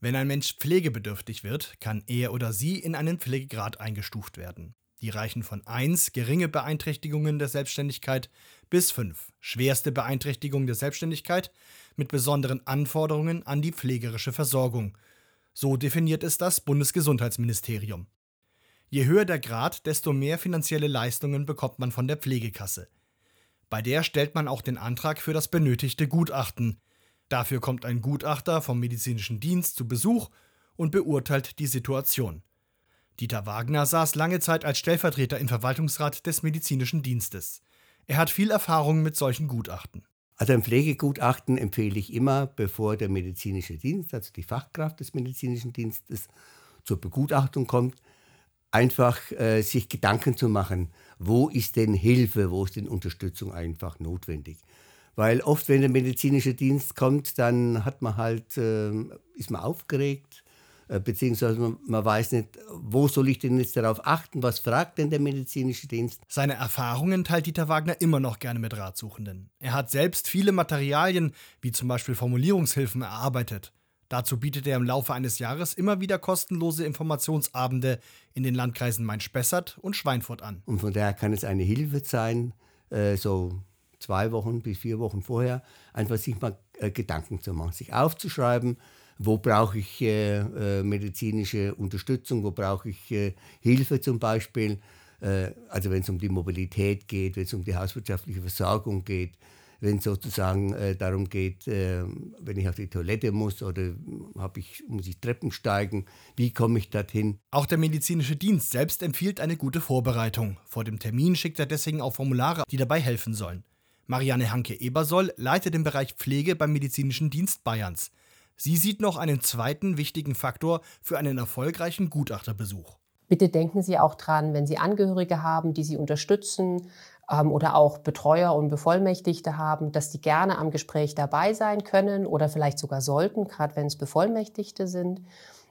Wenn ein Mensch pflegebedürftig wird, kann er oder sie in einen Pflegegrad eingestuft werden. Die reichen von 1 geringe Beeinträchtigungen der Selbstständigkeit bis 5 schwerste Beeinträchtigung der Selbstständigkeit mit besonderen Anforderungen an die pflegerische Versorgung. So definiert es das Bundesgesundheitsministerium. Je höher der Grad, desto mehr finanzielle Leistungen bekommt man von der Pflegekasse. Bei der stellt man auch den Antrag für das benötigte Gutachten. Dafür kommt ein Gutachter vom medizinischen Dienst zu Besuch und beurteilt die Situation. Dieter Wagner saß lange Zeit als Stellvertreter im Verwaltungsrat des medizinischen Dienstes. Er hat viel Erfahrung mit solchen Gutachten. Also ein Pflegegutachten empfehle ich immer, bevor der medizinische Dienst, also die Fachkraft des medizinischen Dienstes, zur Begutachtung kommt, einfach äh, sich Gedanken zu machen, wo ist denn Hilfe, wo ist denn Unterstützung einfach notwendig. Weil oft, wenn der medizinische Dienst kommt, dann hat man halt, äh, ist man aufgeregt, äh, beziehungsweise man, man, weiß nicht, wo soll ich denn jetzt darauf achten, was fragt denn der medizinische Dienst. Seine Erfahrungen teilt Dieter Wagner immer noch gerne mit Ratsuchenden. Er hat selbst viele Materialien, wie zum Beispiel Formulierungshilfen, erarbeitet. Dazu bietet er im Laufe eines Jahres immer wieder kostenlose Informationsabende in den Landkreisen Main-Spessart und Schweinfurt an. Und von daher kann es eine Hilfe sein, äh, so zwei Wochen bis vier Wochen vorher, einfach sich mal äh, Gedanken zu machen, sich aufzuschreiben, wo brauche ich äh, medizinische Unterstützung, wo brauche ich Hilfe zum Beispiel. also wenn es um die Mobilität geht, wenn es um die hauswirtschaftliche Versorgung geht, wenn es sozusagen äh, darum geht, äh, wenn ich auf die Toilette muss oder ich, muss ich Treppen steigen, wie komme ich dorthin. Auch der medizinische Dienst selbst empfiehlt eine gute Vorbereitung. Vor dem Termin schickt er deswegen auch Formulare, die dabei helfen sollen. Marianne Hanke-Ebersoll leitet den Bereich Pflege beim Medizinischen Dienst Bayerns. Sie sieht noch einen zweiten wichtigen Faktor für einen erfolgreichen Gutachterbesuch. Bitte denken Sie auch dran, wenn Sie Angehörige haben, die Sie unterstützen, ähm, oder auch Betreuer und Bevollmächtigte haben, dass die gerne am Gespräch dabei sein können oder vielleicht sogar sollten, gerade wenn es Bevollmächtigte sind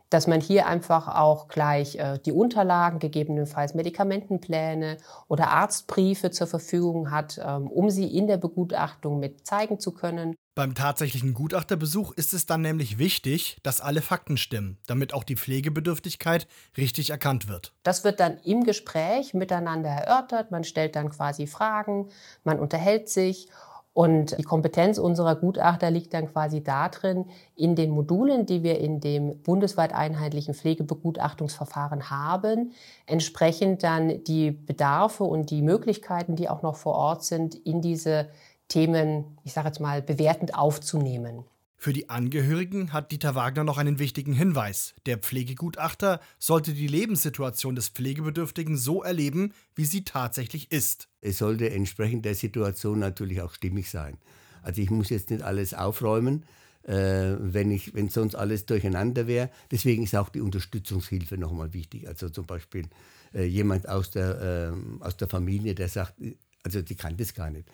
dass man hier einfach auch gleich äh, die Unterlagen, gegebenenfalls Medikamentenpläne oder Arztbriefe zur Verfügung hat, ähm, um sie in der Begutachtung mit zeigen zu können. Beim tatsächlichen Gutachterbesuch ist es dann nämlich wichtig, dass alle Fakten stimmen, damit auch die Pflegebedürftigkeit richtig erkannt wird. Das wird dann im Gespräch miteinander erörtert, man stellt dann quasi Fragen, man unterhält sich und die Kompetenz unserer Gutachter liegt dann quasi darin, in den Modulen, die wir in dem bundesweit einheitlichen Pflegebegutachtungsverfahren haben, entsprechend dann die Bedarfe und die Möglichkeiten, die auch noch vor Ort sind, in diese Themen, ich sage jetzt mal, bewertend aufzunehmen. Für die Angehörigen hat Dieter Wagner noch einen wichtigen Hinweis. Der Pflegegutachter sollte die Lebenssituation des Pflegebedürftigen so erleben, wie sie tatsächlich ist. Es sollte entsprechend der Situation natürlich auch stimmig sein. Also ich muss jetzt nicht alles aufräumen, äh, wenn, ich, wenn sonst alles durcheinander wäre. Deswegen ist auch die Unterstützungshilfe nochmal wichtig. Also zum Beispiel äh, jemand aus der, äh, aus der Familie, der sagt, also die kann das gar nicht.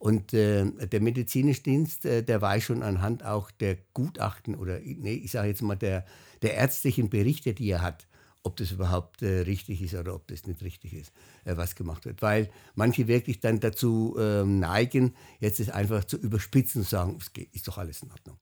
Und äh, der medizinische Dienst, äh, der weiß schon anhand auch der Gutachten oder nee, ich sage jetzt mal der, der ärztlichen Berichte, die er hat, ob das überhaupt äh, richtig ist oder ob das nicht richtig ist, äh, was gemacht wird. Weil manche wirklich dann dazu ähm, neigen, jetzt es einfach zu überspitzen und sagen, es geht, ist doch alles in Ordnung.